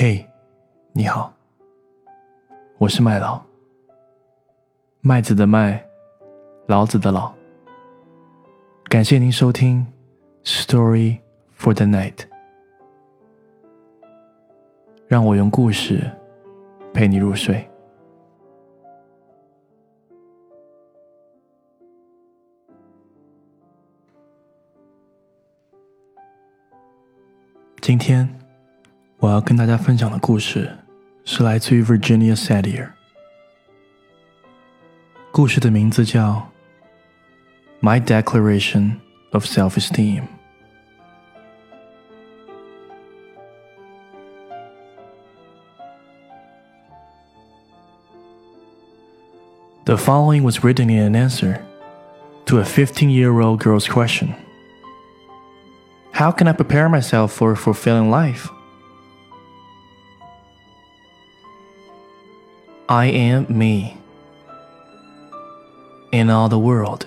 嘿，你好，我是麦老，麦子的麦，老子的老。感谢您收听《Story for the Night》，让我用故事陪你入睡。今天我要跟大家分享的故事是来自于 Virginia Satir。故事的名字叫《My Declaration of Self-Esteem》。The following was written in an answer to a 15 year old girl's question How can I prepare myself for a fulfilling life? I am me. In all the world,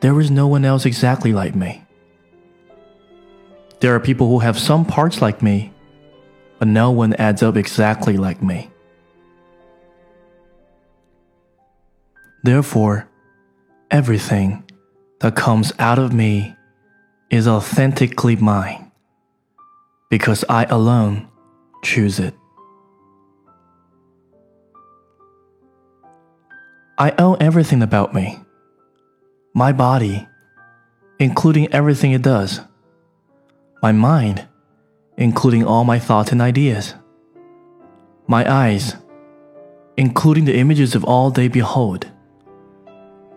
there is no one else exactly like me. There are people who have some parts like me, but no one adds up exactly like me. Therefore, everything that comes out of me is authentically mine because I alone choose it. I own everything about me. My body, including everything it does, my mind, including all my thoughts and ideas, my eyes, including the images of all they behold,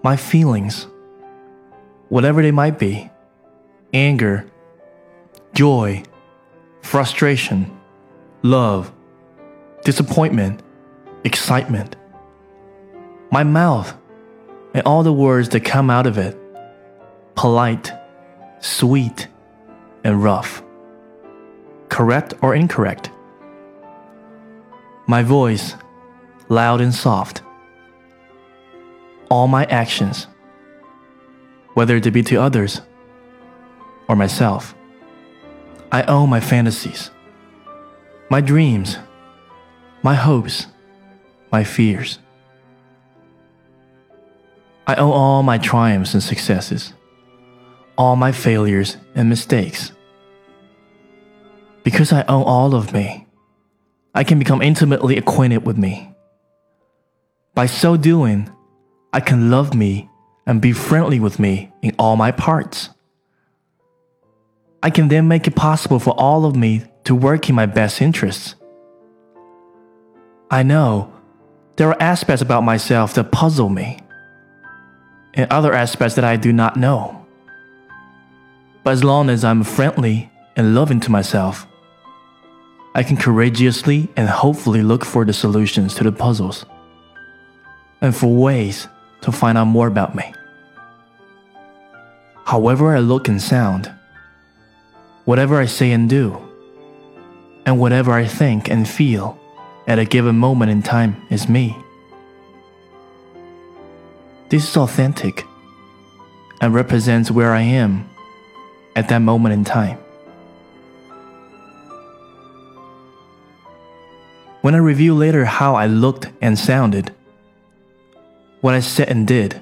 my feelings, whatever they might be. Anger, joy, frustration, love, disappointment, excitement. My mouth and all the words that come out of it polite, sweet, and rough. Correct or incorrect. My voice, loud and soft. All my actions, whether they be to others or myself. I own my fantasies, my dreams, my hopes, my fears. I owe all my triumphs and successes, all my failures and mistakes. Because I own all of me, I can become intimately acquainted with me. By so doing, I can love me and be friendly with me in all my parts. I can then make it possible for all of me to work in my best interests. I know there are aspects about myself that puzzle me, and other aspects that I do not know. But as long as I'm friendly and loving to myself, I can courageously and hopefully look for the solutions to the puzzles and for ways to find out more about me. However, I look and sound, whatever I say and do, and whatever I think and feel at a given moment in time is me. This is authentic and represents where I am at that moment in time. When I review later how I looked and sounded, what I said and did,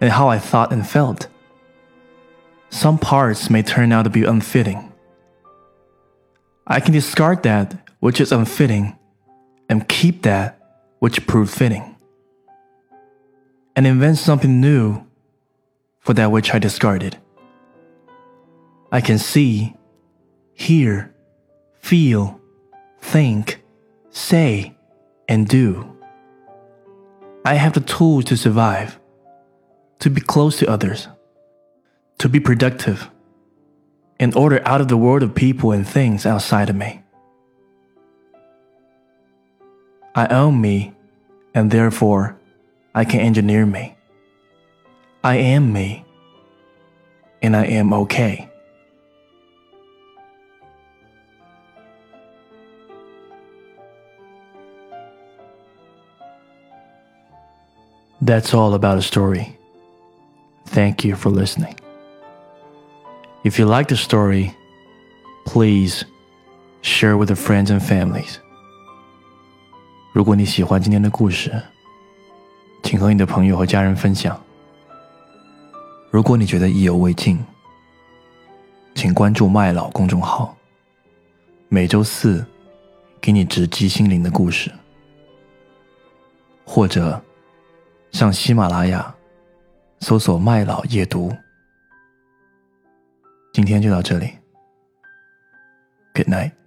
and how I thought and felt, some parts may turn out to be unfitting. I can discard that which is unfitting and keep that which proved fitting, and invent something new for that which I discarded. I can see, hear, feel, think, say, and do. I have the tools to survive, to be close to others, to be productive, in order out of the world of people and things outside of me. I own me, and therefore I can engineer me. I am me, and I am okay. That's all about a story. Thank you for listening. If you like the story, please share with your friends and families. 如果你喜欢今天的故事， 请和你的朋友和家人分享。如果你觉得意犹未尽，请关注麦老公众号，每周四给你直击心灵的故事，或者上喜马拉雅搜索麦老夜读。今天就到这里，Good night。